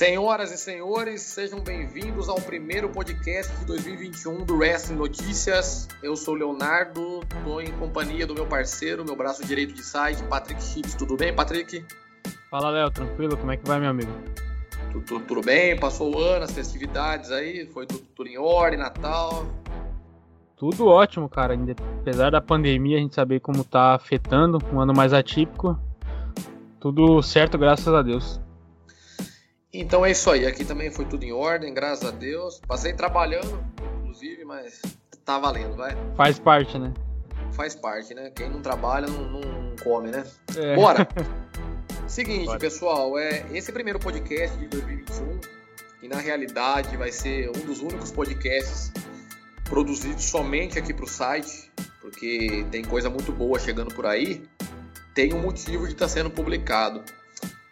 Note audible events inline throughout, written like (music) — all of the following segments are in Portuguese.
Senhoras e senhores, sejam bem-vindos ao primeiro podcast de 2021 do Wrestling Notícias. Eu sou o Leonardo, estou em companhia do meu parceiro, meu braço direito de site, Patrick Chips. Tudo bem, Patrick? Fala, Léo, tranquilo? Como é que vai, meu amigo? Tudo, tudo, tudo bem? Passou o ano, as festividades aí? Foi tudo, tudo em ordem, Natal? Tudo ótimo, cara. Apesar da pandemia, a gente saber como tá afetando, um ano mais atípico. Tudo certo, graças a Deus. Então é isso aí, aqui também foi tudo em ordem, graças a Deus. Passei trabalhando, inclusive, mas tá valendo, vai. Faz parte, né? Faz parte, né? Quem não trabalha não, não come, né? É. Bora! (laughs) Seguinte, Bora. pessoal, é esse primeiro podcast de 2021, que na realidade vai ser um dos únicos podcasts produzidos somente aqui para o site, porque tem coisa muito boa chegando por aí, tem um motivo de estar tá sendo publicado.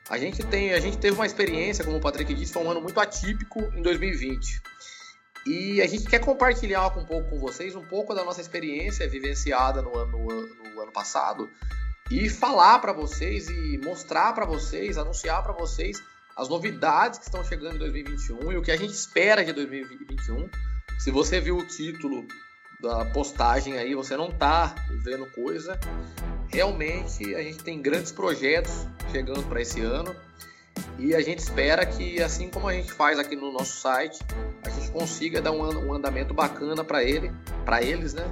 A gente tem, a gente teve uma experiência, como o Patrick disse, foi um ano muito atípico em 2020. E a gente quer compartilhar um pouco com vocês um pouco da nossa experiência vivenciada no ano, no, no ano passado e falar para vocês e mostrar para vocês, anunciar para vocês as novidades que estão chegando em 2021 e o que a gente espera de 2021. Se você viu o título da postagem aí, você não tá vendo coisa. Realmente a gente tem grandes projetos chegando para esse ano e a gente espera que, assim como a gente faz aqui no nosso site, a gente consiga dar um, andamento bacana para ele, para eles, né?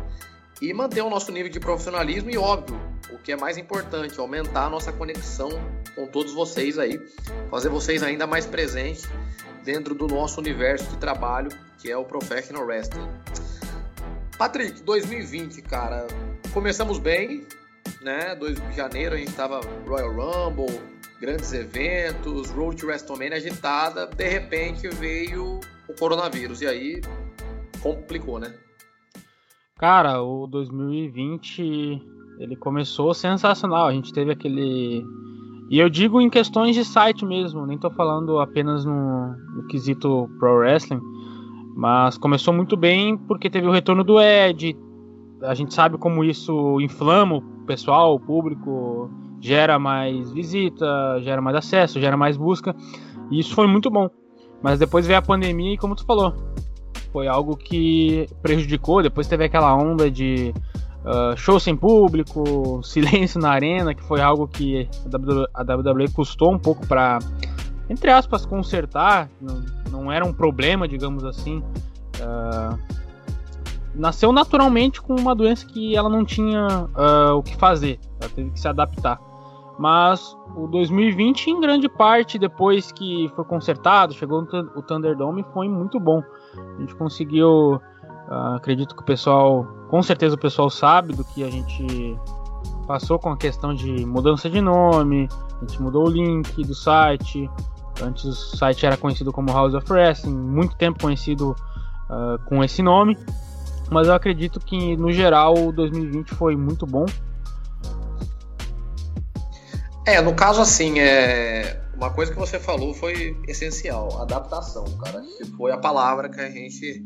E manter o nosso nível de profissionalismo e, óbvio, o que é mais importante, aumentar a nossa conexão com todos vocês aí, fazer vocês ainda mais presentes dentro do nosso universo de trabalho, que é o Professional Wrestling. Patrick, 2020, cara, começamos bem, né? 2 de janeiro a gente tava Royal Rumble, grandes eventos, Road to WrestleMania agitada, de repente veio o coronavírus e aí complicou, né? Cara, o 2020 ele começou sensacional. A gente teve aquele e eu digo em questões de site mesmo, nem tô falando apenas no, no quesito pro wrestling, mas começou muito bem porque teve o retorno do Ed. A gente sabe como isso inflama pessoal, o público, gera mais visita, gera mais acesso, gera mais busca. E isso foi muito bom. Mas depois veio a pandemia e como tu falou, foi algo que prejudicou. Depois teve aquela onda de uh, show sem público, (laughs) silêncio na arena, que foi algo que a WWE custou um pouco para, entre aspas, consertar. Não, não, era um problema, digamos assim. Uh, nasceu naturalmente com uma doença que ela não tinha uh, o que fazer, ela teve que se adaptar. Mas o 2020, em grande parte, depois que foi consertado, chegou o Thunderdome, foi muito bom. A gente conseguiu, uh, acredito que o pessoal, com certeza o pessoal sabe do que a gente passou com a questão de mudança de nome, a gente mudou o link do site. Antes o site era conhecido como House of Wrestling, muito tempo conhecido uh, com esse nome. Mas eu acredito que no geral o 2020 foi muito bom. É, no caso assim, é uma coisa que você falou foi essencial, adaptação, cara. Que foi a palavra que a gente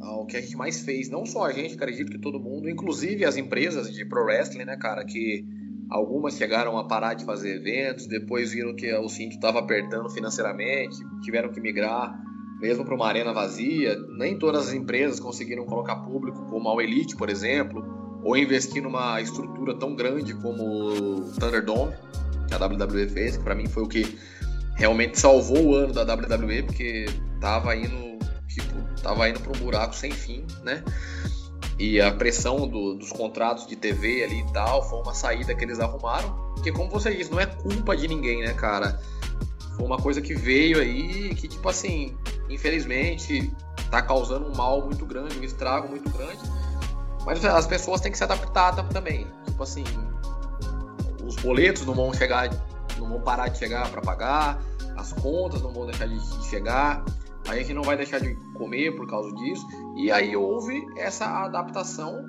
o que a gente mais fez, não só a gente, acredito que todo mundo, inclusive as empresas de pro wrestling, né, cara, que algumas chegaram a parar de fazer eventos, depois viram que o cinto estava apertando financeiramente, tiveram que migrar mesmo para uma arena vazia. Nem todas as empresas conseguiram colocar público, como a Elite, por exemplo, ou investir numa estrutura tão grande como o Thunderdome, que a WWE fez, que para mim foi o que realmente salvou o ano da WWE, porque tava indo, tipo, tava indo para um buraco sem fim, né? E a pressão do, dos contratos de TV ali e tal foi uma saída que eles arrumaram. Porque, como você disse, não é culpa de ninguém, né, cara? Foi uma coisa que veio aí que, tipo assim, infelizmente, está causando um mal muito grande, um estrago muito grande. Mas as pessoas têm que se adaptar também. Tipo assim, os boletos não vão chegar, não vão parar de chegar para pagar, as contas não vão deixar de chegar, a gente não vai deixar de comer por causa disso. E aí houve essa adaptação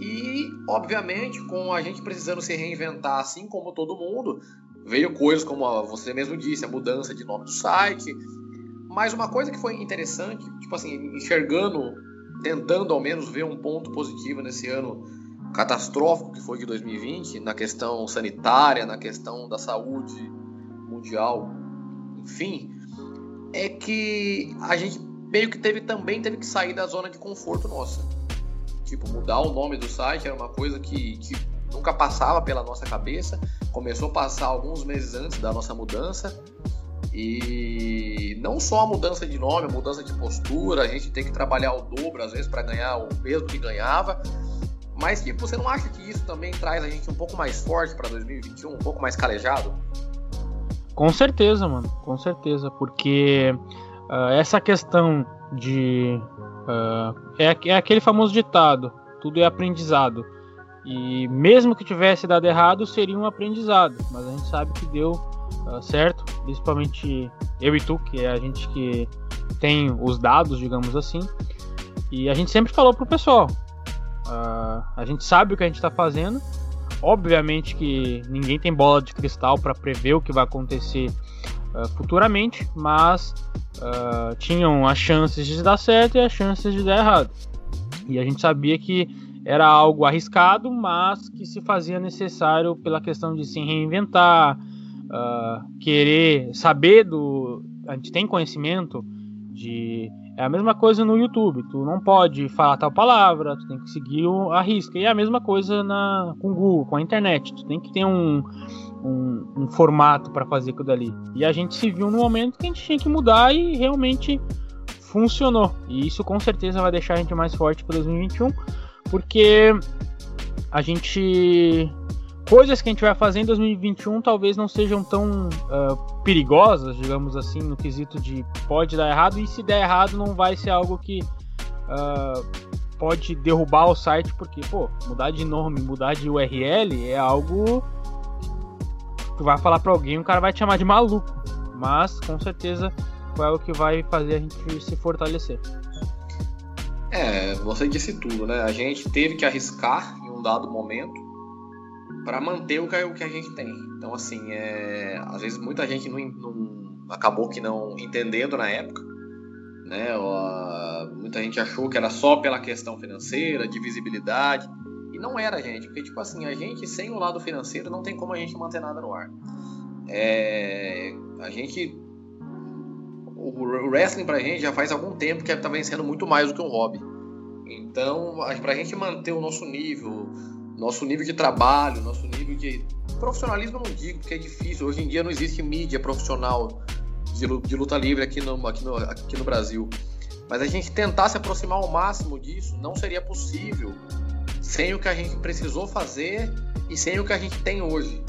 e, obviamente, com a gente precisando se reinventar, assim como todo mundo, veio coisas como você mesmo disse, a mudança de nome do site, mas uma coisa que foi interessante, tipo assim, enxergando, tentando ao menos ver um ponto positivo nesse ano catastrófico que foi de 2020, na questão sanitária, na questão da saúde mundial, enfim, é que a gente meio que teve também teve que sair da zona de conforto nossa. Tipo, mudar o nome do site era uma coisa que, que nunca passava pela nossa cabeça. Começou a passar alguns meses antes da nossa mudança. E não só a mudança de nome, a mudança de postura, a gente tem que trabalhar o dobro às vezes para ganhar o mesmo que ganhava. Mas tipo, você não acha que isso também traz a gente um pouco mais forte para 2021, um pouco mais calejado? Com certeza, mano, com certeza, porque uh, essa questão de uh, é, é aquele famoso ditado, tudo é aprendizado. E mesmo que tivesse dado errado, seria um aprendizado. Mas a gente sabe que deu uh, certo, principalmente eu e tu, que é a gente que tem os dados, digamos assim. E a gente sempre falou pro pessoal: uh, a gente sabe o que a gente está fazendo. Obviamente que ninguém tem bola de cristal para prever o que vai acontecer uh, futuramente, mas tinham as chances de dar certo e as chances de dar errado. E a gente sabia que era algo arriscado, mas que se fazia necessário pela questão de se reinventar, uh, querer saber do. A gente tem conhecimento de. É a mesma coisa no YouTube. Tu não pode falar tal palavra, tu tem que seguir a risca. E é a mesma coisa na, com o Google, com a internet. Tu tem que ter um, um, um formato para fazer aquilo dali. E a gente se viu no momento que a gente tinha que mudar e realmente funcionou. E isso com certeza vai deixar a gente mais forte para 2021 porque a gente coisas que a gente vai fazer em 2021 talvez não sejam tão uh, perigosas, digamos assim, no quesito de pode dar errado e se der errado não vai ser algo que uh, pode derrubar o site porque pô mudar de nome, mudar de URL é algo que vai falar para alguém, o cara vai te chamar de maluco, mas com certeza é o que vai fazer a gente se fortalecer. É, você disse tudo, né? A gente teve que arriscar em um dado momento para manter o que, o que a gente tem. Então, assim, é, às vezes muita gente não, não, acabou que não entendendo na época, né? muita gente achou que era só pela questão financeira, de visibilidade, e não era, gente, porque, tipo assim, a gente sem o lado financeiro não tem como a gente manter nada no ar. É, a gente o wrestling pra gente já faz algum tempo que tá vencendo muito mais do que um hobby. Então, pra gente manter o nosso nível, nosso nível de trabalho, nosso nível de profissionalismo, não digo, porque é difícil. Hoje em dia não existe mídia profissional de luta livre aqui no, aqui no, aqui no Brasil. Mas a gente tentar se aproximar ao máximo disso não seria possível sem o que a gente precisou fazer e sem o que a gente tem hoje.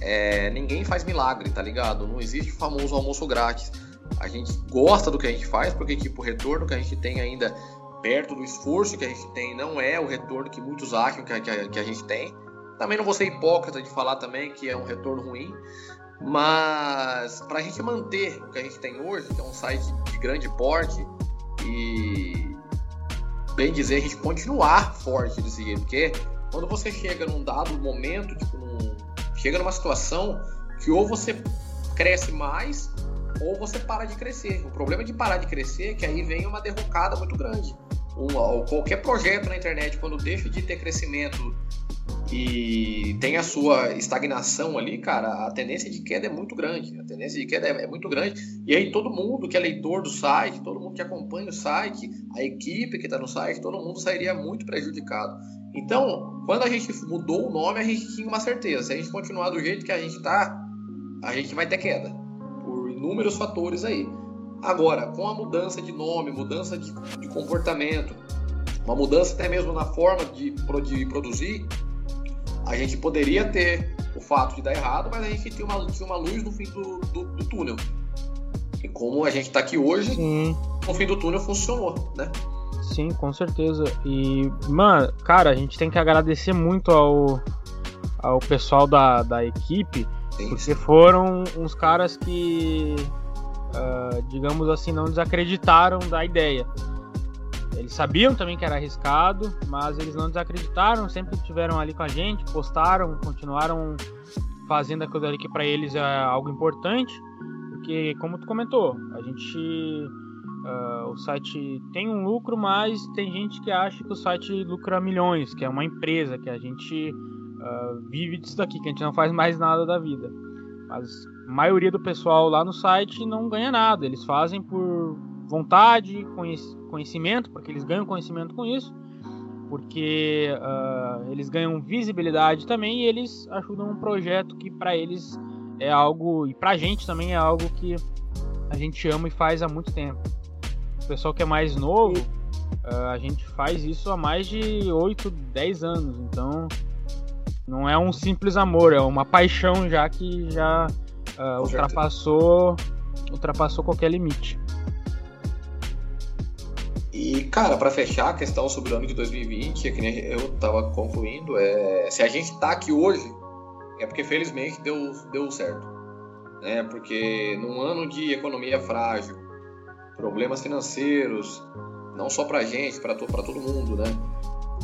É, ninguém faz milagre, tá ligado? Não existe o famoso almoço grátis. A gente gosta do que a gente faz, porque tipo, o retorno que a gente tem ainda perto do esforço que a gente tem não é o retorno que muitos acham que a, que a gente tem. Também não vou ser hipócrita de falar também que é um retorno ruim, mas para a gente manter o que a gente tem hoje, que é um site de grande porte e bem dizer, a gente continuar forte desse jeito, porque quando você chega num dado momento, tipo, num, chega numa situação que ou você cresce mais ou você para de crescer. O problema de parar de crescer é que aí vem uma derrocada muito grande. Um, qualquer projeto na internet, quando deixa de ter crescimento e tem a sua estagnação ali, cara, a tendência de queda é muito grande. A tendência de queda é, é muito grande. E aí todo mundo que é leitor do site, todo mundo que acompanha o site, a equipe que está no site, todo mundo sairia muito prejudicado. Então, quando a gente mudou o nome, a gente tinha uma certeza. Se a gente continuar do jeito que a gente está, a gente vai ter queda inúmeros fatores aí. Agora, com a mudança de nome, mudança de, de comportamento, uma mudança até mesmo na forma de, de, produzir, a gente poderia ter o fato de dar errado, mas a gente tinha uma, tinha uma luz no fim do, do, do túnel. E como a gente está aqui hoje, Sim. no fim do túnel funcionou, né? Sim, com certeza. E, mano, cara, a gente tem que agradecer muito ao, ao pessoal da, da equipe porque foram uns caras que, uh, digamos assim, não desacreditaram da ideia. Eles sabiam também que era arriscado, mas eles não desacreditaram, sempre estiveram ali com a gente, postaram, continuaram fazendo aquilo ali que para eles é algo importante, porque como tu comentou, a gente uh, o site tem um lucro, mas tem gente que acha que o site lucra milhões, que é uma empresa, que a gente uh, vive disso daqui, que a gente não faz mais nada da vida. Mas a maioria do pessoal lá no site não ganha nada. Eles fazem por vontade, conhecimento, porque eles ganham conhecimento com isso, porque uh, eles ganham visibilidade também e eles ajudam um projeto que para eles é algo, e pra gente também é algo que a gente ama e faz há muito tempo. O pessoal que é mais novo, uh, a gente faz isso há mais de 8, 10 anos, então não é um simples amor, é uma paixão já que já uh, ultrapassou, ultrapassou qualquer limite. E, cara, para fechar a questão sobre o ano de 2020, é que nem eu tava concluindo, é, se a gente tá aqui hoje, é porque felizmente deu, deu certo. Né? Porque num ano de economia frágil, problemas financeiros, não só pra gente, para to, todo mundo, né?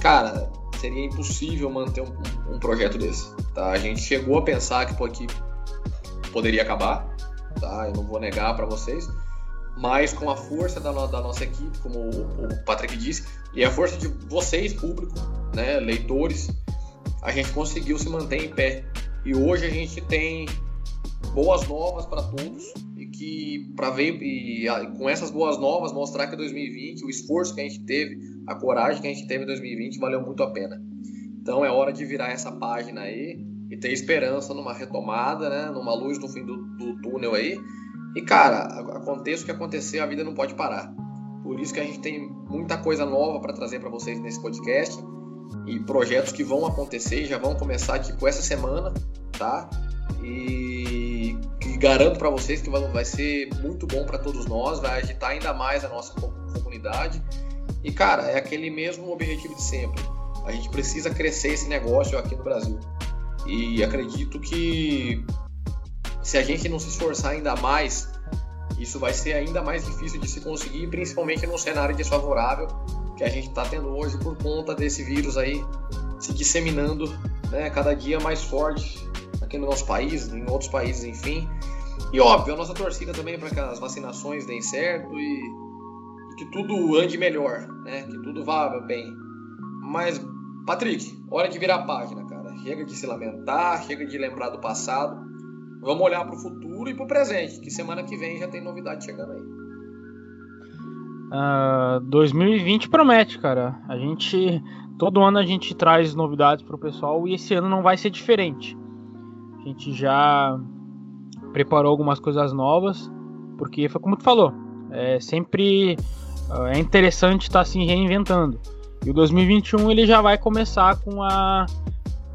Cara, seria impossível manter um, um, projeto desse. Tá? A gente chegou a pensar que, que poderia acabar, tá? Eu não vou negar para vocês, mas com a força da, da, nossa equipe, como o, o Patrick disse, e a força de vocês, público, né, leitores, a gente conseguiu se manter em pé. E hoje a gente tem boas novas para todos que para ver e com essas boas novas mostrar que 2020 o esforço que a gente teve, a coragem que a gente teve em 2020 valeu muito a pena. Então é hora de virar essa página aí e ter esperança numa retomada, né, numa luz no fim do, do túnel aí. E cara, aconteça o que acontecer, a vida não pode parar. Por isso que a gente tem muita coisa nova para trazer para vocês nesse podcast e projetos que vão acontecer, já vão começar tipo essa semana, tá? E garanto para vocês que vai ser muito bom para todos nós, vai agitar ainda mais a nossa comunidade. E cara, é aquele mesmo objetivo de sempre. A gente precisa crescer esse negócio aqui no Brasil. E acredito que se a gente não se esforçar ainda mais, isso vai ser ainda mais difícil de se conseguir, principalmente no cenário desfavorável que a gente está tendo hoje por conta desse vírus aí se disseminando né, cada dia mais forte aqui no nosso país, em outros países, enfim. E óbvio, a nossa torcida também para que as vacinações deem certo e, e, que tudo ande melhor, né? Que tudo vá bem. Mas, Patrick, hora de virar a página, cara. Chega de se lamentar, chega de lembrar do passado. Vamos olhar para o futuro e para o presente, que semana que vem já tem novidade chegando aí. Uh, ah, 2020 promete, cara. A gente todo ano a gente traz novidades para o pessoal e esse ano não vai ser diferente. A gente já preparou algumas coisas novas, porque foi como tu falou, é sempre é interessante estar tá se reinventando. E o 2021 ele já vai começar com a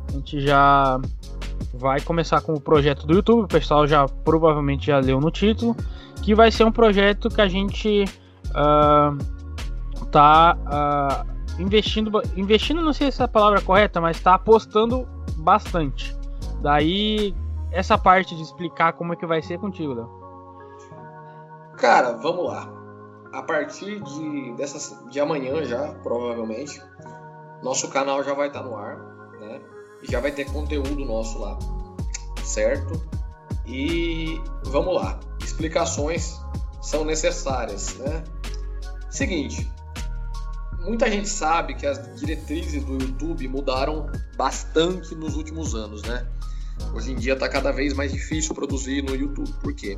a gente já vai começar com o projeto do YouTube, o pessoal já provavelmente já leu no título, que vai ser um projeto que a gente uh, tá uh, investindo, investindo, não sei se é a palavra correta, mas está apostando bastante. Daí essa parte de explicar como é que vai ser contigo, Léo. Cara, vamos lá. A partir de, dessa, de amanhã já, provavelmente, nosso canal já vai estar tá no ar, né? Já vai ter conteúdo nosso lá, certo? E vamos lá. Explicações são necessárias, né? Seguinte, muita gente sabe que as diretrizes do YouTube mudaram bastante nos últimos anos, né? Hoje em dia está cada vez mais difícil produzir no YouTube. Por quê?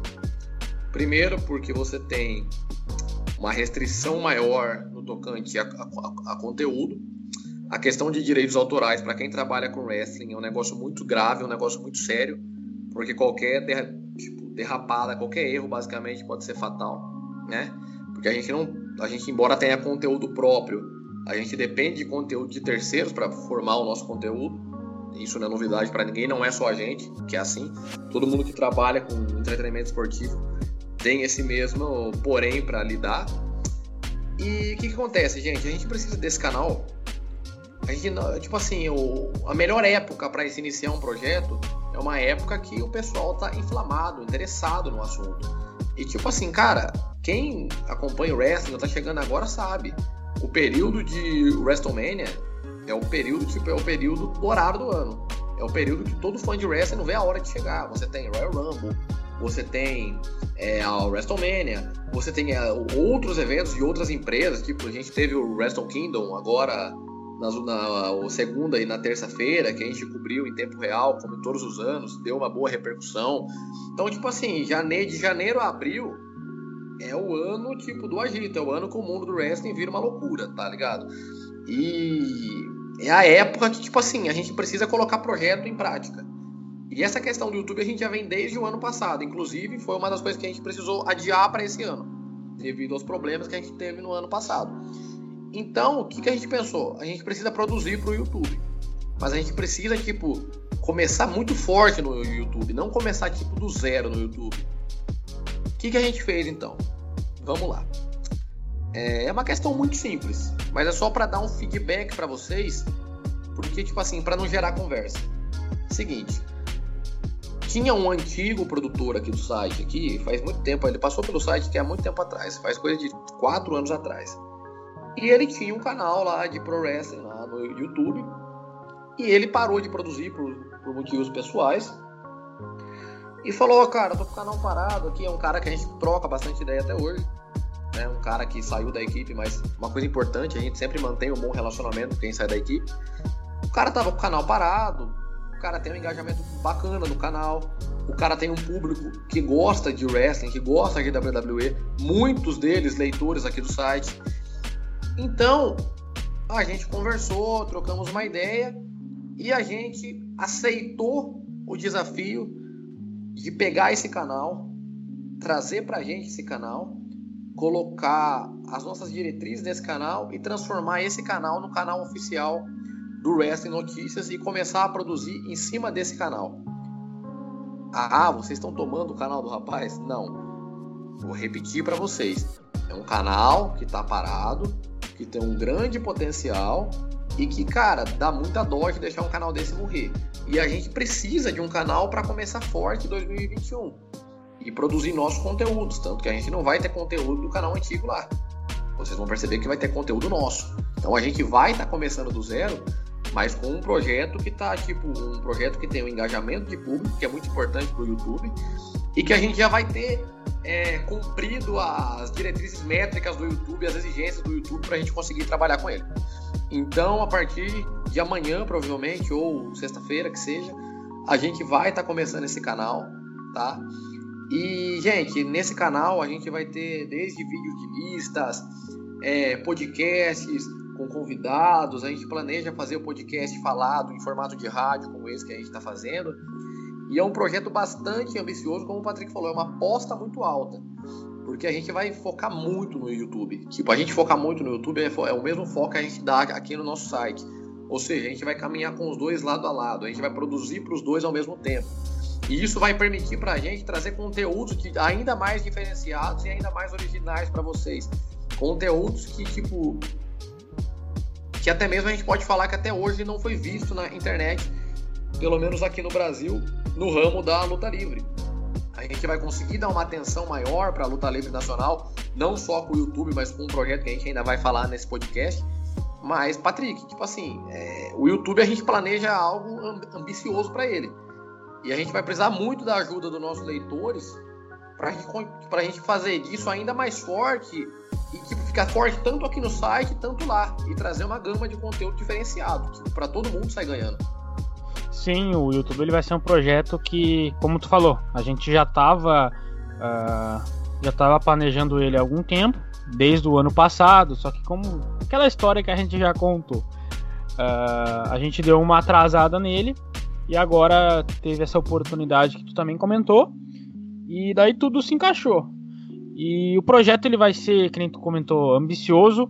Primeiro, porque você tem uma restrição maior no tocante a, a, a conteúdo. A questão de direitos autorais para quem trabalha com wrestling é um negócio muito grave, é um negócio muito sério, porque qualquer tipo, derrapada, qualquer erro basicamente pode ser fatal, né? Porque a gente não a gente, embora tenha conteúdo próprio, a gente depende de conteúdo de terceiros para formar o nosso conteúdo. Isso não é novidade para ninguém, não é só a gente que é assim. Todo mundo que trabalha com entretenimento esportivo tem esse mesmo porém para lidar. E o que, que, acontece, gente? A gente precisa desse canal. A gente, tipo assim, o, a melhor época para se iniciar um projeto é uma época que o pessoal tá inflamado, interessado no assunto. E tipo assim, cara, quem acompanha o wrestling, tá chegando agora, sabe. O período de WrestleMania é o período, tipo, é o período dourado do ano. É o período que todo fã de wrestling não vê a hora de chegar. Você tem Royal Rumble, você tem é, a WrestleMania, você tem é, outros eventos de outras empresas, tipo, a gente teve o Wrestle Kingdom agora na, na segunda e na terça-feira, que a gente cobriu em tempo real, como todos os anos, deu uma boa repercussão. Então, tipo assim, janeiro, de janeiro a abril é o ano tipo do agito, é o ano que o mundo do wrestling vira uma loucura, tá ligado? E é a época que, tipo assim, a gente precisa colocar projeto em prática. E essa questão do YouTube a gente já vem desde o ano passado. Inclusive, foi uma das coisas que a gente precisou adiar para esse ano, devido aos problemas que a gente teve no ano passado. Então, o que, que a gente pensou? A gente precisa produzir para o YouTube. Mas a gente precisa, tipo, começar muito forte no YouTube, não começar, tipo, do zero no YouTube. O que, que a gente fez, então? Vamos lá. É uma questão muito simples, mas é só para dar um feedback para vocês, porque, tipo assim, para não gerar conversa. Seguinte, tinha um antigo produtor aqui do site, aqui, faz muito tempo, ele passou pelo site que há muito tempo atrás, faz coisa de quatro anos atrás. E ele tinha um canal lá de pro wrestling lá no YouTube. E ele parou de produzir por, por motivos pessoais. E falou, cara, tô com o canal parado aqui. É um cara que a gente troca bastante ideia até hoje. É um cara que saiu da equipe, mas uma coisa importante, a gente sempre mantém um bom relacionamento com quem sai da equipe. O cara tava com o canal parado, o cara tem um engajamento bacana no canal, o cara tem um público que gosta de wrestling, que gosta de WWE, muitos deles leitores aqui do site. Então, a gente conversou, trocamos uma ideia e a gente aceitou o desafio de pegar esse canal, trazer para a gente esse canal, colocar as nossas diretrizes nesse canal e transformar esse canal no canal oficial do Wrestling Notícias e começar a produzir em cima desse canal. Ah, vocês estão tomando o canal do rapaz? Não. Vou repetir para vocês. É um canal que está parado, que tem um grande potencial e que, cara, dá muita dó de deixar um canal desse morrer. E a gente precisa de um canal para começar forte em 2021 e produzir nossos conteúdos, tanto que a gente não vai ter conteúdo do canal antigo lá. Vocês vão perceber que vai ter conteúdo nosso. Então a gente vai estar tá começando do zero, mas com um projeto que tá tipo um projeto que tem um engajamento de público, que é muito importante para o YouTube, e que a gente já vai ter é, cumprido as diretrizes métricas do YouTube, as exigências do YouTube para a gente conseguir trabalhar com ele. Então, a partir de amanhã, provavelmente, ou sexta-feira, que seja, a gente vai estar tá começando esse canal, tá? E, gente, nesse canal a gente vai ter desde vídeos de listas, é, podcasts com convidados, a gente planeja fazer o podcast falado em formato de rádio, como esse que a gente está fazendo. E é um projeto bastante ambicioso, como o Patrick falou, é uma aposta muito alta. Porque a gente vai focar muito no YouTube. Tipo, a gente focar muito no YouTube é, é o mesmo foco que a gente dá aqui no nosso site. Ou seja, a gente vai caminhar com os dois lado a lado, a gente vai produzir para os dois ao mesmo tempo. E isso vai permitir para a gente trazer conteúdos ainda mais diferenciados e ainda mais originais para vocês. Conteúdos que, tipo, que até mesmo a gente pode falar que até hoje não foi visto na internet, pelo menos aqui no Brasil, no ramo da luta livre. A gente vai conseguir dar uma atenção maior para a luta livre nacional, não só com o YouTube, mas com um projeto que a gente ainda vai falar nesse podcast. Mas, Patrick, tipo assim, é, o YouTube a gente planeja algo ambicioso para ele. E a gente vai precisar muito da ajuda dos nossos leitores para gente, a gente fazer isso ainda mais forte e ficar forte tanto aqui no site, tanto lá. E trazer uma gama de conteúdo diferenciado, para todo mundo sair ganhando. Sim, o YouTube ele vai ser um projeto que, como tu falou, a gente já estava uh, ah, já estava planejando ele há algum tempo, desde o ano passado, só que como aquela história que a gente já contou, uh, a gente deu uma atrasada nele e agora teve essa oportunidade que tu também comentou e daí tudo se encaixou. E o projeto ele vai ser, que nem tu comentou, ambicioso,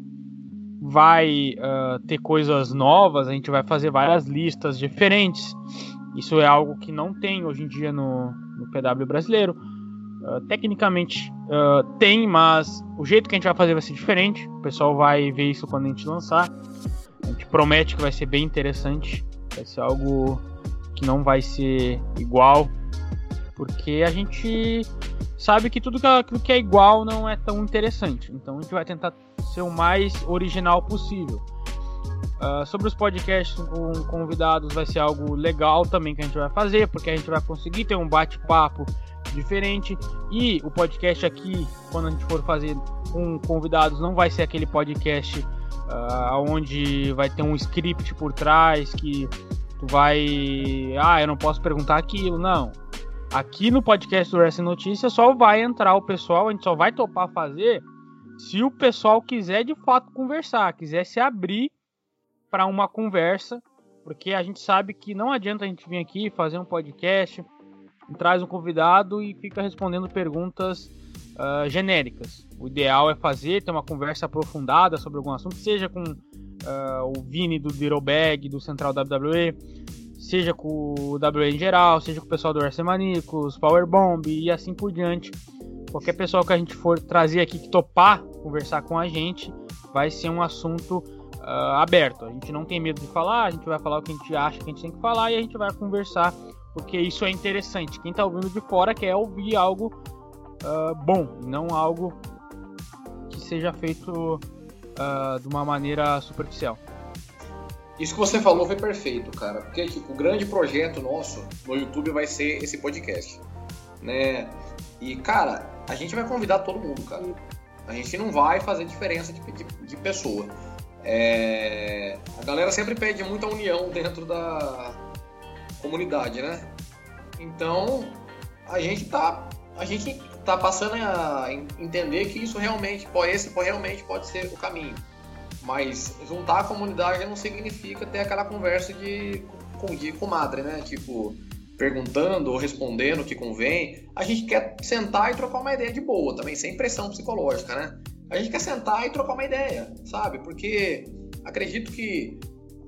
vai uh, ter coisas novas, a gente vai fazer várias listas diferentes. Isso é algo que não tem hoje em dia no, no PW brasileiro. Uh, tecnicamente uh, tem, mas o jeito que a gente vai fazer vai ser diferente. O pessoal vai ver isso quando a gente lançar. A gente promete que vai ser bem interessante. Vai ser algo que não vai ser igual, porque a gente sabe que tudo que é igual não é tão interessante. Então a gente vai tentar ser o mais original possível. Uh, sobre os podcasts com convidados vai ser algo legal também que a gente vai fazer, porque a gente vai conseguir ter um bate-papo diferente. E o podcast aqui, quando a gente for fazer com convidados, não vai ser aquele podcast uh, onde vai ter um script por trás que tu vai. Ah, eu não posso perguntar aquilo. Não. Aqui no podcast do Wrestling Notícias só vai entrar o pessoal, a gente só vai topar fazer se o pessoal quiser de fato conversar, quiser se abrir para uma conversa, porque a gente sabe que não adianta a gente vir aqui fazer um podcast, traz um convidado e fica respondendo perguntas uh, genéricas. O ideal é fazer, ter uma conversa aprofundada sobre algum assunto, seja com uh, o Vini do Little Bag, do Central WWE, seja com o WWE em geral, seja com o pessoal do Wrestling Manicos, Powerbomb e assim por diante. Qualquer pessoal que a gente for trazer aqui que topar conversar com a gente, vai ser um assunto uh, aberto. A gente não tem medo de falar, a gente vai falar o que a gente acha que a gente tem que falar e a gente vai conversar, porque isso é interessante. Quem está ouvindo de fora quer ouvir algo uh, bom, não algo que seja feito uh, de uma maneira superficial. Isso que você falou foi perfeito, cara. Porque tipo, o grande projeto nosso no YouTube vai ser esse podcast, né? E cara, a gente vai convidar todo mundo, cara. A gente não vai fazer diferença de, de, de pessoa. É... A galera sempre pede muita união dentro da comunidade, né? Então a gente tá a gente tá passando a entender que isso realmente pode esse realmente pode ser o caminho. Mas juntar a comunidade não significa ter aquela conversa de de comadre, né? Tipo, perguntando ou respondendo o que convém. A gente quer sentar e trocar uma ideia de boa também, sem pressão psicológica, né? A gente quer sentar e trocar uma ideia, sabe? Porque acredito que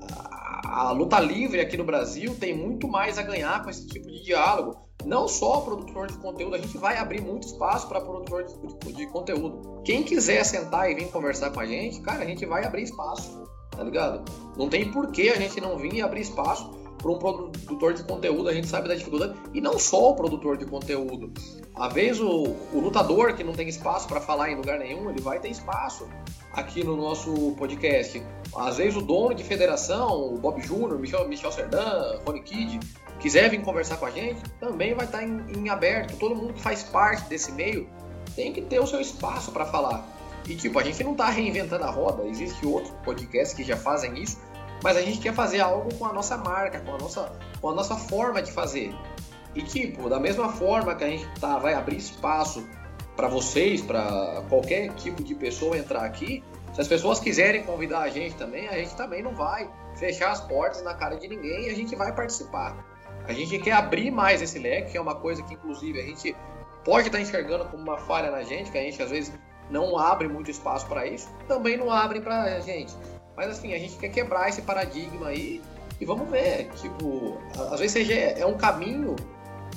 a, a luta livre aqui no Brasil tem muito mais a ganhar com esse tipo de diálogo. Não só produtor de conteúdo, a gente vai abrir muito espaço para produtor de, de, de conteúdo. Quem quiser sentar e vir conversar com a gente, cara, a gente vai abrir espaço, tá ligado? Não tem por que a gente não vir e abrir espaço para um produtor de conteúdo, a gente sabe da dificuldade, e não só o produtor de conteúdo. Às vezes o, o lutador que não tem espaço para falar em lugar nenhum, ele vai ter espaço aqui no nosso podcast. Às vezes o dono de federação, o Bob Júnior, Michel, Michel Serdan, Rony Kid, quiser vir conversar com a gente, também vai estar em, em aberto. Todo mundo que faz parte desse meio tem que ter o seu espaço para falar. E tipo, a gente não está reinventando a roda, existe outros podcasts que já fazem isso, mas a gente quer fazer algo com a nossa marca, com a nossa, com a nossa forma de fazer. E tipo, da mesma forma que a gente tá, vai abrir espaço para vocês, para qualquer tipo de pessoa entrar aqui, se as pessoas quiserem convidar a gente também, a gente também não vai fechar as portas na cara de ninguém e a gente vai participar. A gente quer abrir mais esse leque, que é uma coisa que inclusive a gente pode estar tá enxergando como uma falha na gente, que a gente às vezes não abre muito espaço para isso, também não abre para a gente. Mas assim, a gente quer quebrar esse paradigma aí e vamos ver. Tipo, às vezes é um caminho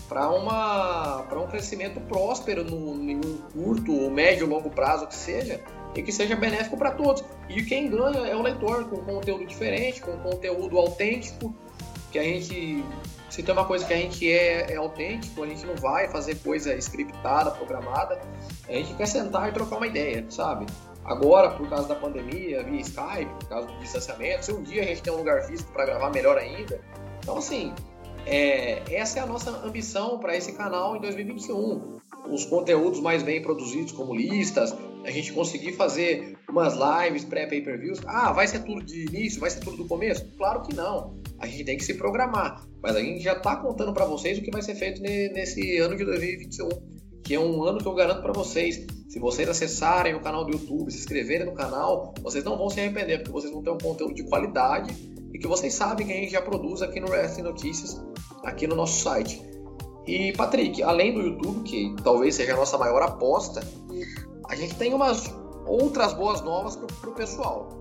para uma para um crescimento próspero no, um curto, médio, longo prazo que seja e que seja benéfico para todos. E quem ganha é o leitor com conteúdo diferente, com conteúdo autêntico, que a gente se tem uma coisa que a gente é, é autêntico, a gente não vai fazer coisa scriptada, programada, a gente quer sentar e trocar uma ideia, sabe? Agora, por causa da pandemia, via Skype, por causa do distanciamento, se um dia a gente tem um lugar físico para gravar, melhor ainda. Então, assim, é, essa é a nossa ambição para esse canal em 2021. Os conteúdos mais bem produzidos, como listas, a gente conseguir fazer umas lives pré-pay-per-views. Ah, vai ser tudo de início? Vai ser tudo do começo? Claro que não. A gente tem que se programar. Mas a gente já está contando para vocês o que vai ser feito nesse ano de 2021, que é um ano que eu garanto para vocês se vocês acessarem o canal do YouTube, se inscreverem no canal, vocês não vão se arrepender, porque vocês vão ter um conteúdo de qualidade e que vocês sabem que a gente já produz aqui no Wrestling Notícias, aqui no nosso site. E, Patrick, além do YouTube, que talvez seja a nossa maior aposta, a gente tem umas outras boas novas para o pessoal.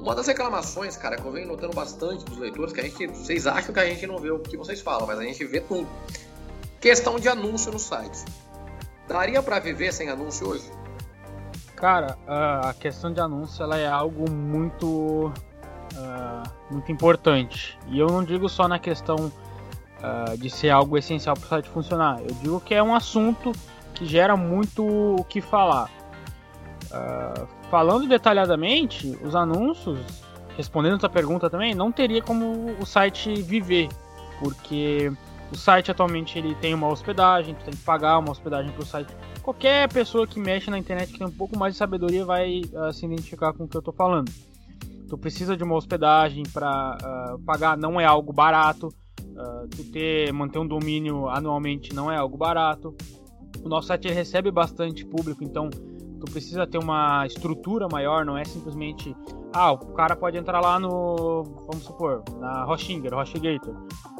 Uma das reclamações, cara, que eu venho notando bastante dos leitores, que a gente, vocês acham que a gente não vê o que vocês falam, mas a gente vê tudo. Questão de anúncio no site. Daria para viver sem anúncio hoje? Cara, a questão de anúncio ela é algo muito uh, muito importante. E eu não digo só na questão uh, de ser algo essencial para o site funcionar. Eu digo que é um assunto que gera muito o que falar. Uh, falando detalhadamente, os anúncios, respondendo a tua pergunta também, não teria como o site viver, porque o site atualmente ele tem uma hospedagem, tu tem que pagar uma hospedagem para o site. Qualquer pessoa que mexe na internet que tem um pouco mais de sabedoria vai uh, se identificar com o que eu estou falando. tu precisa de uma hospedagem para uh, pagar, não é algo barato. Uh, tu ter, manter um domínio anualmente não é algo barato. O nosso site recebe bastante público, então tu precisa ter uma estrutura maior, não é simplesmente ah, o cara pode entrar lá no, vamos supor, na Roshinger, Roshgator,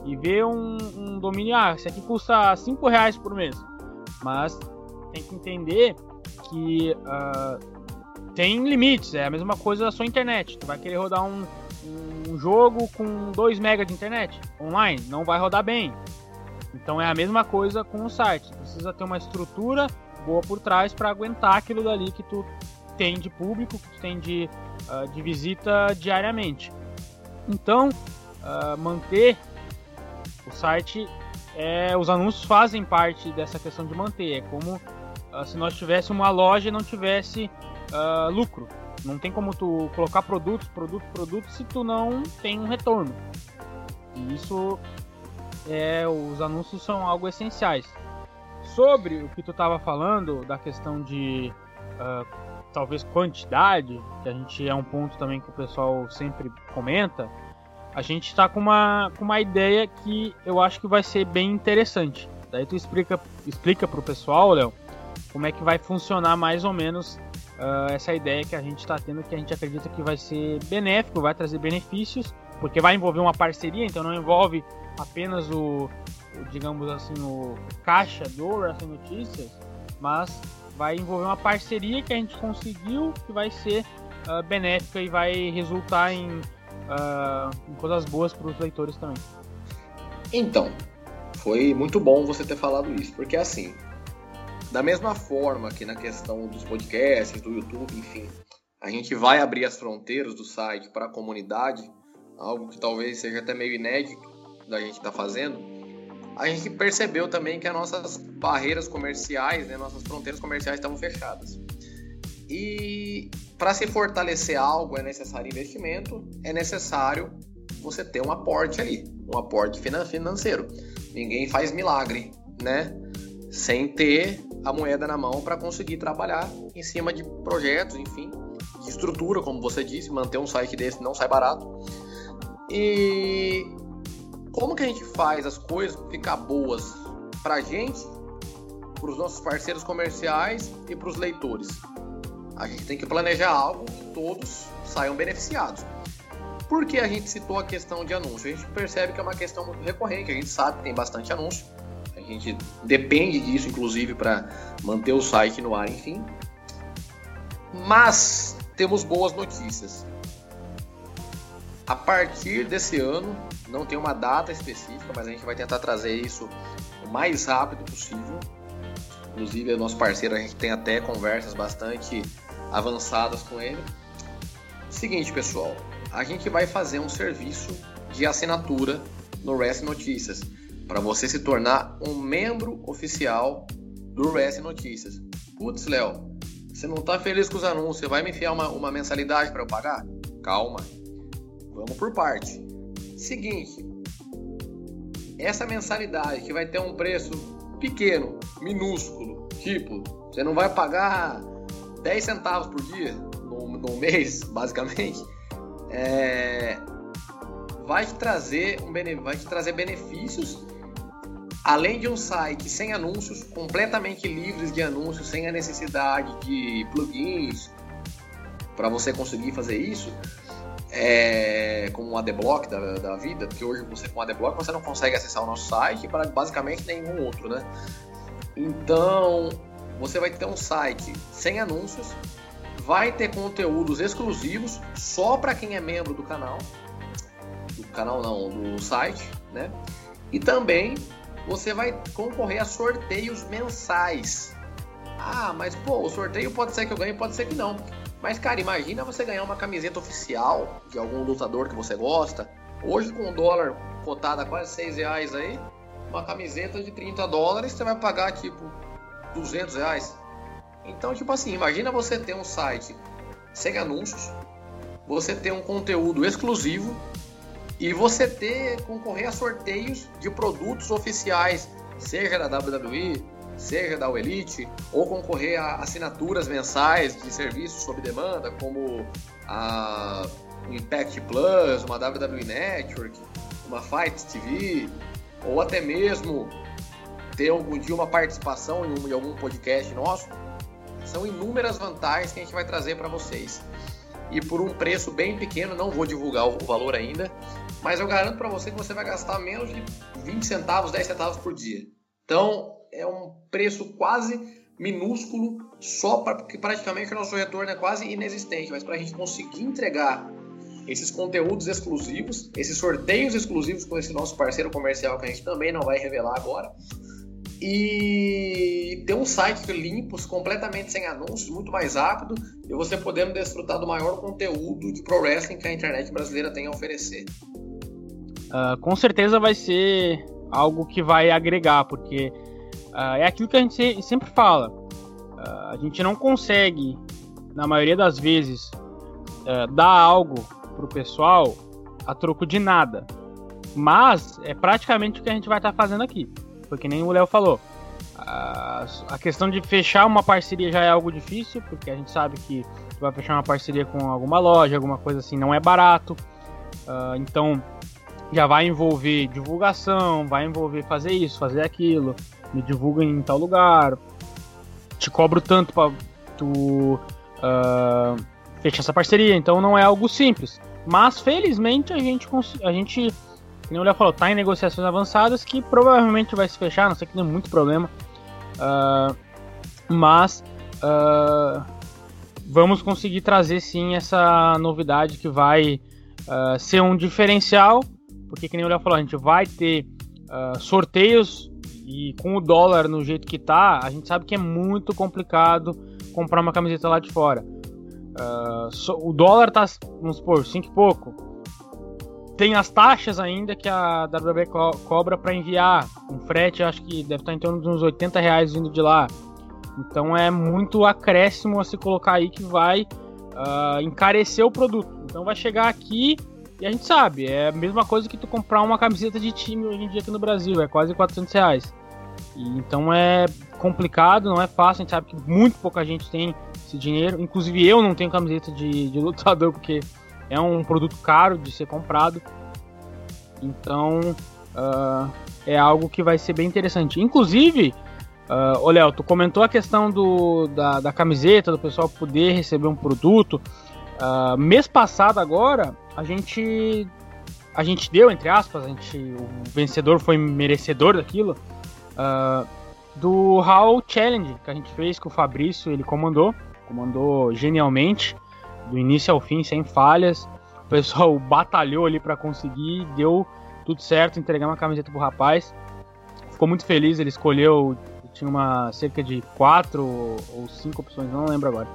e ver um, um domínio, ah, esse aqui custa 5 reais por mês. Mas tem que entender que uh, tem limites, é a mesma coisa da sua internet. Tu vai querer rodar um, um jogo com 2 MB de internet online, não vai rodar bem. Então é a mesma coisa com o site. Precisa ter uma estrutura boa por trás para aguentar aquilo dali que tu tem de público, que tu tem de uh, de visita diariamente. Então, uh, manter o site, é, os anúncios fazem parte dessa questão de manter. É como uh, se nós tivéssemos uma loja e não tivesse lucro. Não tem como tu colocar produtos, produto, produto se tu não tem um retorno. E isso é, os anúncios são algo essenciais. Sobre o que tu estava falando da questão de uh, talvez quantidade, que a gente é um ponto também que o pessoal sempre comenta, a gente está com uma, com uma ideia que eu acho que vai ser bem interessante. Daí tu explica, explica para o pessoal, Léo, como é que vai funcionar mais ou menos uh, essa ideia que a gente está tendo, que a gente acredita que vai ser benéfico, vai trazer benefícios, porque vai envolver uma parceria, então não envolve apenas o, o digamos assim, o caixa do Wrestling Notícias, mas vai envolver uma parceria que a gente conseguiu que vai ser uh, benéfica e vai resultar em, uh, em coisas boas para os leitores também. Então, foi muito bom você ter falado isso, porque assim, da mesma forma que na questão dos podcasts, do YouTube, enfim, a gente vai abrir as fronteiras do site para a comunidade, algo que talvez seja até meio inédito da gente estar tá fazendo a gente percebeu também que as nossas barreiras comerciais, né, nossas fronteiras comerciais estavam fechadas. E para se fortalecer algo é necessário investimento, é necessário você ter um aporte ali, um aporte financeiro. Ninguém faz milagre, né? Sem ter a moeda na mão para conseguir trabalhar em cima de projetos, enfim, de estrutura, como você disse, manter um site desse não sai barato. E como que a gente faz as coisas ficar boas para a gente, para os nossos parceiros comerciais e para os leitores? A gente tem que planejar algo que todos saiam beneficiados. Por que a gente citou a questão de anúncio? A gente percebe que é uma questão muito recorrente, a gente sabe que tem bastante anúncio, a gente depende disso, inclusive, para manter o site no ar, enfim. Mas temos boas notícias. A partir desse ano, não tem uma data específica, mas a gente vai tentar trazer isso o mais rápido possível. Inclusive, o nosso parceiro, a gente tem até conversas bastante avançadas com ele. Seguinte, pessoal, a gente vai fazer um serviço de assinatura no RES Notícias para você se tornar um membro oficial do RES Notícias. Putz, Léo, você não está feliz com os anúncios, vai me enfiar uma, uma mensalidade para eu pagar? Calma, vamos por parte. Seguinte, essa mensalidade que vai ter um preço pequeno, minúsculo, tipo, você não vai pagar 10 centavos por dia no, no mês, (laughs) basicamente, é, vai te trazer um vai te trazer benefícios além de um site sem anúncios, completamente livres de anúncios, sem a necessidade de plugins para você conseguir fazer isso é, como um adblock da, da vida, porque hoje você com adblock você não consegue acessar o nosso site para basicamente nenhum outro, né? Então você vai ter um site sem anúncios, vai ter conteúdos exclusivos só para quem é membro do canal, do canal não, do site, né? E também você vai concorrer a sorteios mensais. Ah, mas pô, o sorteio pode ser que eu ganhe, pode ser que não. Mas, cara, imagina você ganhar uma camiseta oficial de algum lutador que você gosta. Hoje, com o dólar cotado a quase 6 reais aí, uma camiseta de 30 dólares você vai pagar tipo 200 reais. Então, tipo assim, imagina você ter um site sem anúncios, você ter um conteúdo exclusivo e você ter concorrer a sorteios de produtos oficiais, seja da WWE, seja da Elite, ou concorrer a assinaturas mensais de serviços sob demanda, como a Impact Plus, uma WWE Network, uma Fight TV, ou até mesmo ter algum dia uma participação em, um, em algum podcast nosso, são inúmeras vantagens que a gente vai trazer para vocês. E por um preço bem pequeno, não vou divulgar o valor ainda, mas eu garanto para você que você vai gastar menos de 20 centavos, 10 centavos por dia. Então, é um preço quase minúsculo, só para porque praticamente o nosso retorno é quase inexistente, mas para a gente conseguir entregar esses conteúdos exclusivos, esses sorteios exclusivos com esse nosso parceiro comercial que a gente também não vai revelar agora, e ter um site limpo, completamente sem anúncios, muito mais rápido, e você podendo desfrutar do maior conteúdo de pro wrestling que a internet brasileira tem a oferecer. Uh, com certeza vai ser algo que vai agregar, porque uh, é aquilo que a gente sempre fala. Uh, a gente não consegue, na maioria das vezes, dar algo pro pessoal a troco de nada. Mas é praticamente o que a gente vai estar tá fazendo aqui. Porque nem o Léo falou. A, questão de fechar uma parceria já é algo difícil, porque a gente sabe que vai fechar uma parceria com alguma loja, alguma coisa assim, não é barato. Uh, então já vai envolver divulgação, vai envolver fazer isso, fazer aquilo, me divulga em tal lugar, te cobro tanto para tu uh, fechar essa parceria, então não é algo simples. Mas felizmente a gente a gente como o Léo falou, tá em negociações avançadas que provavelmente vai se fechar, não sei que tem muito problema. Uh, mas uh, vamos conseguir trazer sim essa novidade que vai uh, ser um diferencial, porque que nem o Léo falou, a gente vai ter sorteios e com o dólar no jeito que tá, a gente sabe que é muito complicado comprar uma camiseta lá de fora. o dólar tá, vamos supor, 5 e pouco tem as taxas ainda que a WWE co cobra para enviar. Um frete, acho que deve estar em torno de uns 80 reais vindo de lá. Então é muito acréscimo a se colocar aí que vai uh, encarecer o produto. Então vai chegar aqui e a gente sabe, é a mesma coisa que tu comprar uma camiseta de time hoje em dia aqui no Brasil, é quase 400 reais. E, então é complicado, não é fácil, a gente sabe que muito pouca gente tem esse dinheiro. Inclusive eu não tenho camiseta de, de lutador porque é um produto caro de ser comprado. Então uh, é algo que vai ser bem interessante. Inclusive, uh, ô Léo, tu comentou a questão do, da, da camiseta, do pessoal poder receber um produto. Uh, mês passado agora, a gente a gente deu, entre aspas, a gente, o vencedor foi merecedor daquilo, uh, do Hall Challenge que a gente fez com o Fabrício, ele comandou, comandou genialmente do início ao fim, sem falhas. O pessoal (laughs) batalhou ali para conseguir, deu tudo certo, entregar uma camiseta pro rapaz. Ficou muito feliz, ele escolheu, tinha uma cerca de quatro ou cinco opções, não lembro agora.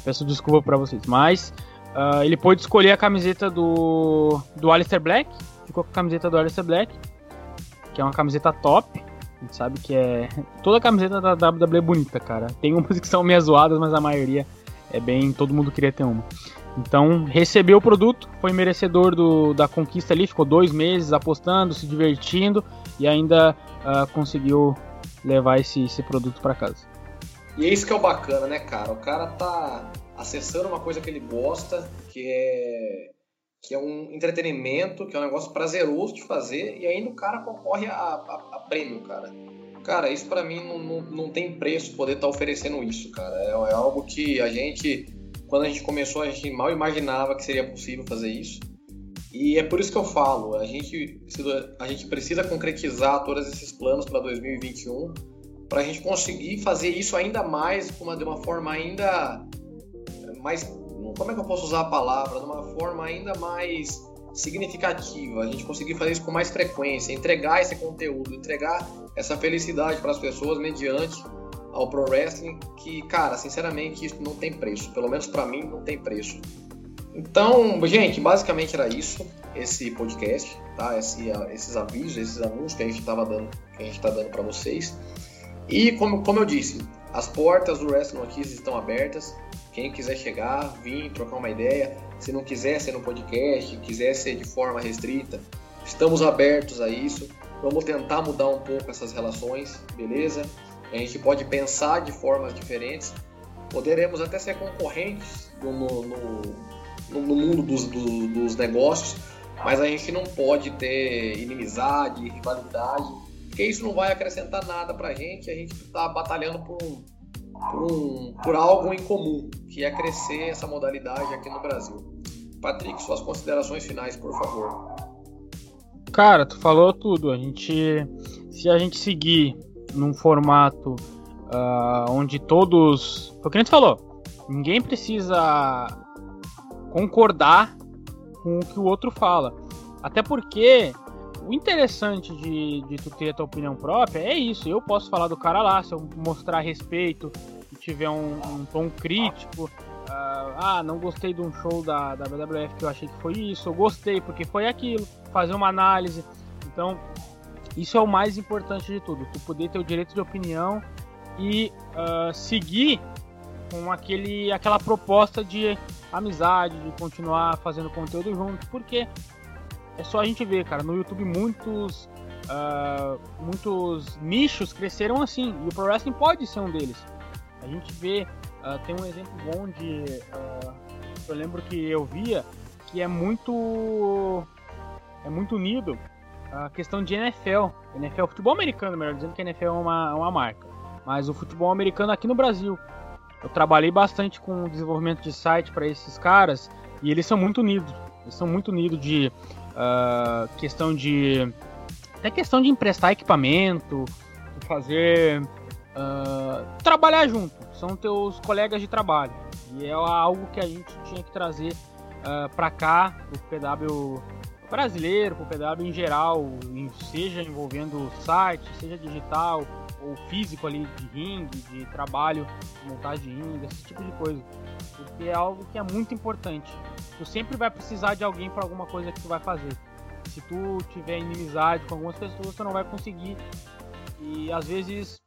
Peço desculpa para vocês, mas uh, ele pôde escolher a camiseta do do Alistair Black, ficou com a camiseta do Alistair Black, que é uma camiseta top. A gente sabe que é (laughs) toda a camiseta da WWE é bonita, cara. Tem umas que são meio zoadas, mas a maioria é bem. Todo mundo queria ter uma. Então, recebeu o produto, foi merecedor do, da conquista ali, ficou dois meses apostando, se divertindo e ainda uh, conseguiu levar esse, esse produto para casa. E é isso que é o bacana, né, cara? O cara tá acessando uma coisa que ele gosta, que é que é um entretenimento, que é um negócio prazeroso de fazer, e ainda o cara concorre a, a, a prêmio, cara. Cara, isso para mim não, não, não, tem preço poder estar tá oferecendo isso, cara. É, é, algo que a gente, quando a gente começou, a gente mal imaginava que seria possível fazer isso. E é por isso que eu falo, a gente, a gente precisa concretizar todos esses planos para 2021 para a gente conseguir fazer isso ainda mais, uma, de uma forma ainda mais. Como é que eu posso usar a palavra? De uma forma ainda mais significativa, a gente conseguir fazer isso com mais frequência, entregar esse conteúdo, entregar essa felicidade para as pessoas mediante ao pro wrestling, que, cara, sinceramente, isso não tem preço. Pelo menos para mim, não tem preço. Então, gente, basicamente era isso, esse podcast, tá? Esse, esses avisos, esses anúncios que a gente estava dando, que a gente está dando para vocês. E como, como eu disse, as portas do Wrestling Notícias estão abertas. Quem quiser chegar, vir, trocar uma ideia. Se não quiser ser no podcast, quiser ser de forma restrita, estamos abertos a isso. Vamos tentar mudar um pouco essas relações, beleza? A gente pode pensar de formas diferentes. Poderemos até ser concorrentes no, no, no, no mundo dos, do, dos negócios, mas a gente não pode ter inimizade, rivalidade, porque isso não vai acrescentar nada pra gente, a gente está batalhando por, um, por, um, por algo em comum, que é crescer essa modalidade aqui no Brasil. Patrick, suas considerações finais, por favor. Cara, tu falou tudo. A gente, se a gente seguir num formato uh, onde todos, o que a gente falou, ninguém precisa concordar com o que o outro fala. Até porque o interessante de, de tu ter a tua opinião própria é isso. Eu posso falar do cara lá, se eu mostrar respeito e tiver um, um tom crítico. Uh, ah, não gostei de um show da, da WWF que eu achei que foi isso. Eu gostei porque foi aquilo. Fazer uma análise. Então, isso é o mais importante de tudo. Tu poder ter o direito de opinião e uh, seguir com aquele, aquela proposta de amizade, de continuar fazendo conteúdo junto, porque é só a gente ver, cara, no YouTube muitos uh, muitos nichos cresceram assim, e o Pro Wrestling pode ser um deles. A gente vê, uh, tem um exemplo bom de, uh, eu lembro que eu via, que é muito é muito unido a questão de NFL, NFL futebol americano, melhor dizendo que a NFL é uma, uma marca, mas o futebol americano aqui no Brasil, eu trabalhei bastante com o desenvolvimento de site para esses caras e eles são muito unidos. Eles são muito unidos de uh, questão de até questão de emprestar equipamento, fazer uh, trabalhar junto. São teus colegas de trabalho e é algo que a gente tinha que trazer uh, para cá, o PW brasileiro, o PW em geral, seja envolvendo site, seja digital ou físico ali de ringue, de trabalho, montagem de ringue, esse tipo de coisa. Porque é algo que é muito importante. Tu sempre vai precisar de alguém para alguma coisa que tu vai fazer. Se tu tiver inimizade com algumas pessoas, tu não vai conseguir. E às vezes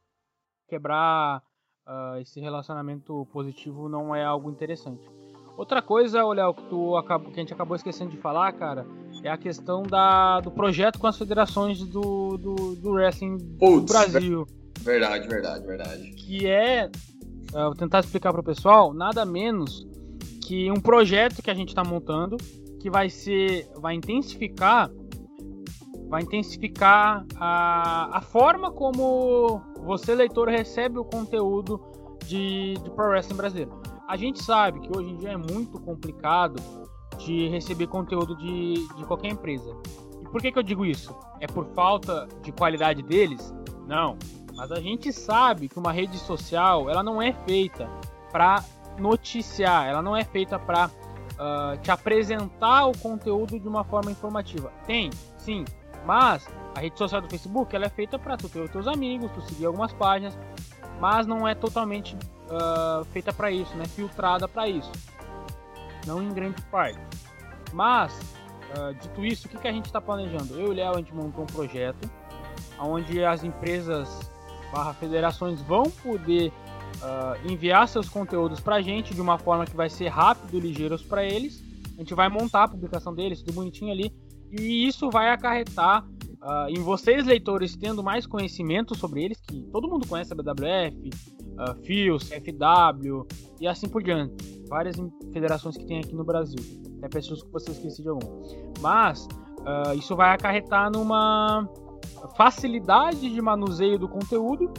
quebrar uh, esse relacionamento positivo não é algo interessante. Outra coisa, Léo, que, tu acabou, que a gente acabou esquecendo de falar, cara, é a questão da, do projeto com as federações do, do, do wrestling Puts, do Brasil. Verdade, verdade, verdade. Que é, vou tentar explicar para o pessoal, nada menos que um projeto que a gente está montando que vai ser, vai intensificar, vai intensificar a, a forma como você leitor recebe o conteúdo de, de pro wrestling brasileiro. A gente sabe que hoje em dia é muito complicado de receber conteúdo de, de qualquer empresa. E por que, que eu digo isso? É por falta de qualidade deles? Não. Mas a gente sabe que uma rede social ela não é feita para noticiar, ela não é feita para uh, ah, te apresentar o conteúdo de uma forma informativa. Tem, sim, mas a rede social do Facebook ela é feita para tu ter os teus amigos, tu seguir algumas páginas, mas não é totalmente uh, feita para isso, né? Filtrada para isso, não em grande parte. Mas uh, dito isso, o que, que a gente está planejando? Eu e o Léo a gente montou um projeto onde as empresas barra federações vão poder uh, enviar seus conteúdos para a gente de uma forma que vai ser rápido e ligeiro para eles. A gente vai montar a publicação deles, tudo bonitinho ali, e isso vai acarretar uh, em vocês, leitores, tendo mais conhecimento sobre eles, que todo mundo conhece a BWF, uh, FIOS, FW e assim por diante. Várias federações que tem aqui no Brasil. Até pessoas que você esqueci de algum. Mas uh, isso vai acarretar numa facilidade de manuseio do conteúdo,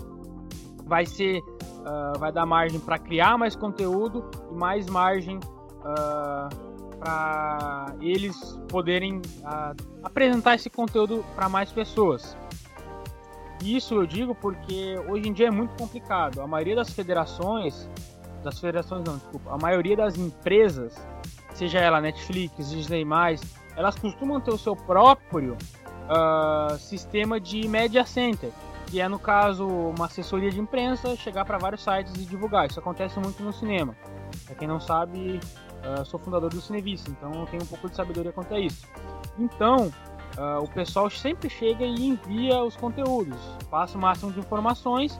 vai ser, uh, vai dar margem para criar mais conteúdo e mais margem uh, para eles poderem uh, apresentar esse conteúdo para mais pessoas. Isso eu digo porque hoje em dia é muito complicado. A maioria das federações, das federações não, desculpa, a maioria das empresas, seja ela Netflix, Disney+, elas costumam ter o seu próprio uh, sistema de media center, que é no caso uma assessoria de imprensa chegar para vários sites e divulgar. Isso acontece muito no cinema. Para quem não sabe, uh, sou fundador do Cinevista, então eu tenho um pouco de sabedoria quanto a isso. Então, uh, o pessoal sempre chega e envia os conteúdos, passa o máximo de informações.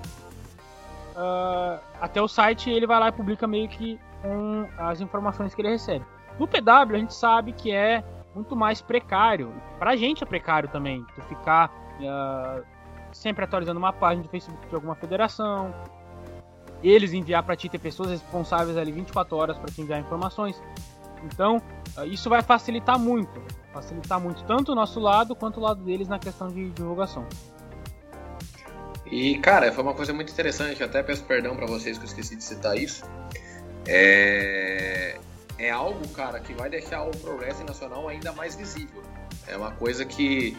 Uh, até o site ele vai lá e publica meio que com as informações que ele recebe. No PW a gente sabe que é muito mais precário. Pra gente é precário também, tu ficar uh, sempre atualizando uma página de Facebook de alguma federação, eles enviar para ti ter pessoas responsáveis ali 24 horas para te enviar informações. Então, uh, isso vai facilitar muito. Facilitar muito tanto o nosso lado quanto o lado deles na questão de divulgação. E, cara, foi uma coisa muito interessante, até peço perdão para vocês que eu esqueci de citar isso. É, é algo, cara, que vai deixar o progresso nacional ainda mais visível. É uma coisa que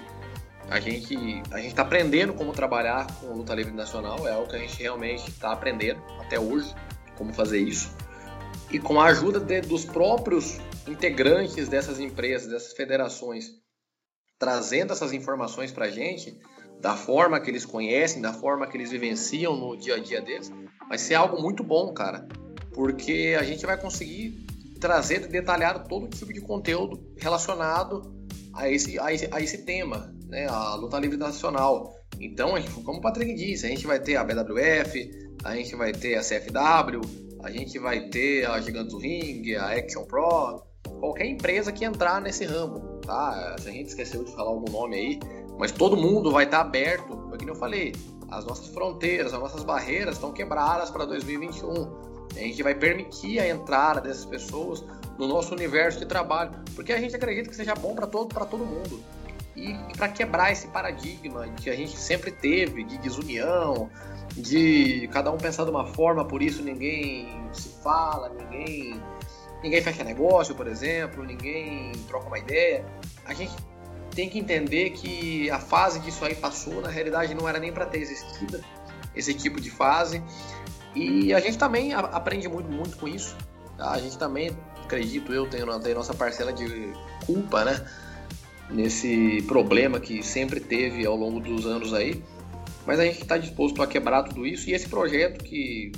a gente a gente está aprendendo como trabalhar com luta livre nacional, é algo que a gente realmente está aprendendo até hoje como fazer isso. E com a ajuda de, dos próprios integrantes dessas empresas, dessas federações, trazendo essas informações para a gente, da forma que eles conhecem, da forma que eles vivenciam no dia a dia deles, vai ser algo muito bom, cara. Porque a gente vai conseguir trazer detalhado todo tipo de conteúdo relacionado a esse, a esse, a esse tema, né? A luta livre nacional. Então, como o Patrick disse, a gente vai ter a BWF, a gente vai ter a CFW, a gente vai ter a Gigantes do Ring, a Action Pro, qualquer empresa que entrar nesse ramo, tá? Se a gente esqueceu de falar algum nome aí, mas todo mundo vai estar aberto, porque eu falei, as nossas fronteiras, as nossas barreiras estão quebradas para 2021. A gente vai permitir a entrada dessas pessoas no nosso universo de trabalho, porque a gente acredita que seja bom para todo, todo mundo. E, para quebrar esse paradigma que a gente sempre teve de desunião, de cada um pensar de uma forma, por isso ninguém se fala, ninguém ninguém fecha negócio, por exemplo, ninguém troca uma ideia. A gente tem que entender que a fase que isso aí passou, na realidade, não era nem para ter existido esse tipo de fase. E a gente também aprende muito, muito com isso. Tá? A gente também, acredito eu, tem, tem nossa parcela de culpa, né? Nesse problema que sempre teve ao longo dos anos aí. Mas a gente está disposto a quebrar tudo isso e esse projeto que,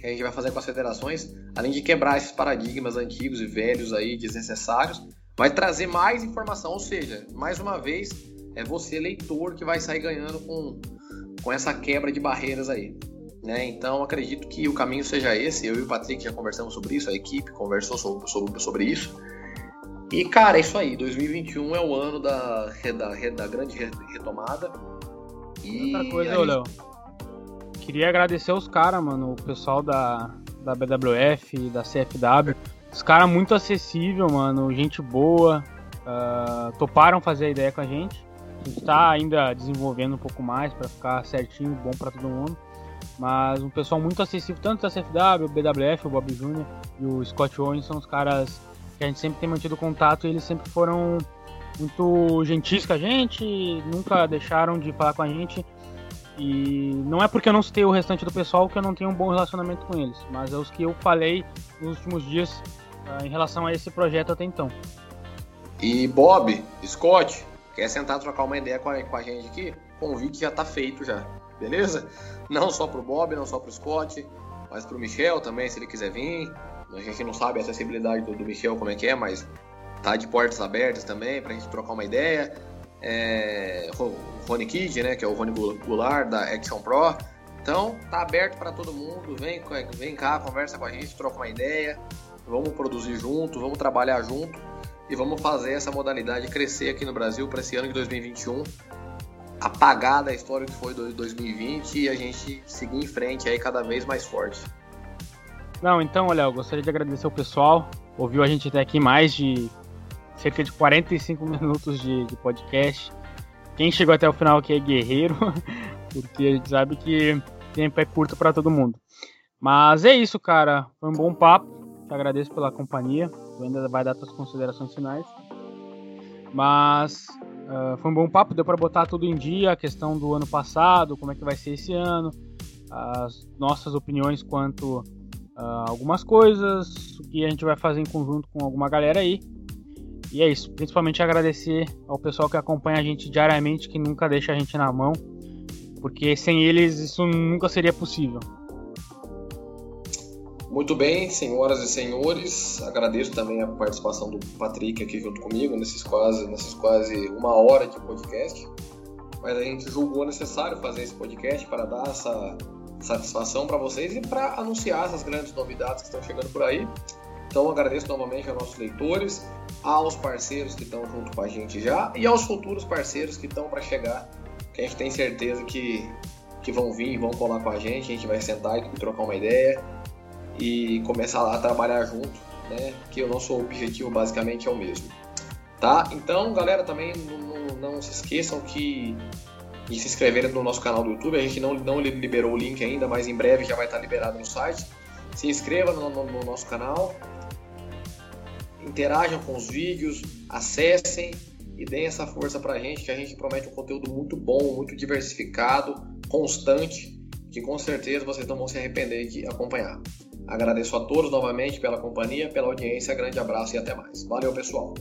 que a gente vai fazer com as federações, além de quebrar esses paradigmas antigos e velhos aí, desnecessários, vai trazer mais informação, ou seja, mais uma vez, é você, leitor, que vai sair ganhando com, com essa quebra de barreiras aí. Né? Então, acredito que o caminho seja esse. Eu e o Patrick já conversamos sobre isso, a equipe conversou sobre, sobre, sobre isso. E, cara, é isso aí. 2021 é o ano da, da, da grande retomada. E Outra coisa, aí... Léo. Queria agradecer os caras, mano, o pessoal da, da BWF, da CFW os caras muito acessível, mano, gente boa. Uh, toparam fazer a ideia com a gente. A gente tá ainda desenvolvendo um pouco mais para ficar certinho, bom para todo mundo. Mas um pessoal muito acessível, tanto da CFW, o BWF, o Bob Jr. e o Scott Owens são os caras que a gente sempre tem mantido contato e eles sempre foram muito gentis com a gente, nunca deixaram de falar com a gente. E não é porque eu não citei o restante do pessoal que eu não tenho um bom relacionamento com eles, mas é os que eu falei nos últimos dias uh, em relação a esse projeto até então. E Bob, Scott, quer sentar trocar uma ideia com a, com a gente aqui? O convite já está feito já, beleza? Não só pro Bob, não só pro Scott, mas pro Michel também, se ele quiser vir. A gente não sabe a acessibilidade do, do Michel como é que é, mas tá de portas abertas também pra gente trocar uma ideia. É, Rony Kid, né, que é o Rony Goulart da Action Pro. Então, tá aberto para todo mundo. Vem, vem cá, conversa com a gente, troca uma ideia vamos produzir junto, vamos trabalhar junto e vamos fazer essa modalidade crescer aqui no Brasil para esse ano de 2021, apagar da história que foi 2020 e a gente seguir em frente aí cada vez mais forte. Não, então, olha, eu gostaria de agradecer o pessoal, ouviu a gente até aqui mais de cerca de 45 (laughs) minutos de, de podcast. Quem chegou até o final aqui é guerreiro, (laughs) porque a gente sabe que tempo é curto para todo mundo. Mas é isso, cara. Foi um bom papo. Te agradeço pela companhia. Tu ainda vai dar tuas considerações finais. Mas uh, foi um bom papo, deu para botar tudo em dia, a questão do ano passado, como é que vai ser esse ano, as nossas opiniões quanto a uh, algumas coisas, o que a gente vai fazer em conjunto com alguma galera aí. E é isso, principalmente agradecer ao pessoal que acompanha a gente diariamente, que nunca deixa a gente na mão, porque sem eles isso nunca seria possível. Muito bem, senhoras e senhores, agradeço também a participação do Patrick aqui junto comigo nesses quase, nessas quase uma hora de podcast. Mas a gente julgou necessário fazer esse podcast para dar essa satisfação para vocês e para anunciar essas grandes novidades que estão chegando por aí. Então agradeço novamente aos nossos leitores, aos parceiros que estão junto com a gente já e aos futuros parceiros que estão para chegar, que a gente tem certeza que, que vão vir e vão colar com a gente, a gente vai sentar e trocar uma ideia e começar a trabalhar junto né? Que o nosso objetivo basicamente é o mesmo. Tá? Então, galera, também não, não, não se esqueçam que de se inscreverem no nosso canal do YouTube. A gente não, não liberou o link ainda, mas em breve já vai estar liberado no site. Se inscreva no, no, no nosso canal, interajam com os vídeos, acessem e deem essa força pra gente, que a gente promete um conteúdo muito bom, muito diversificado, constante, que com certeza vocês não vão se arrepender de acompanhar. Agradeço a todos novamente pela companhia, pela audiência, grande abraço e até mais. Valeu, pessoal!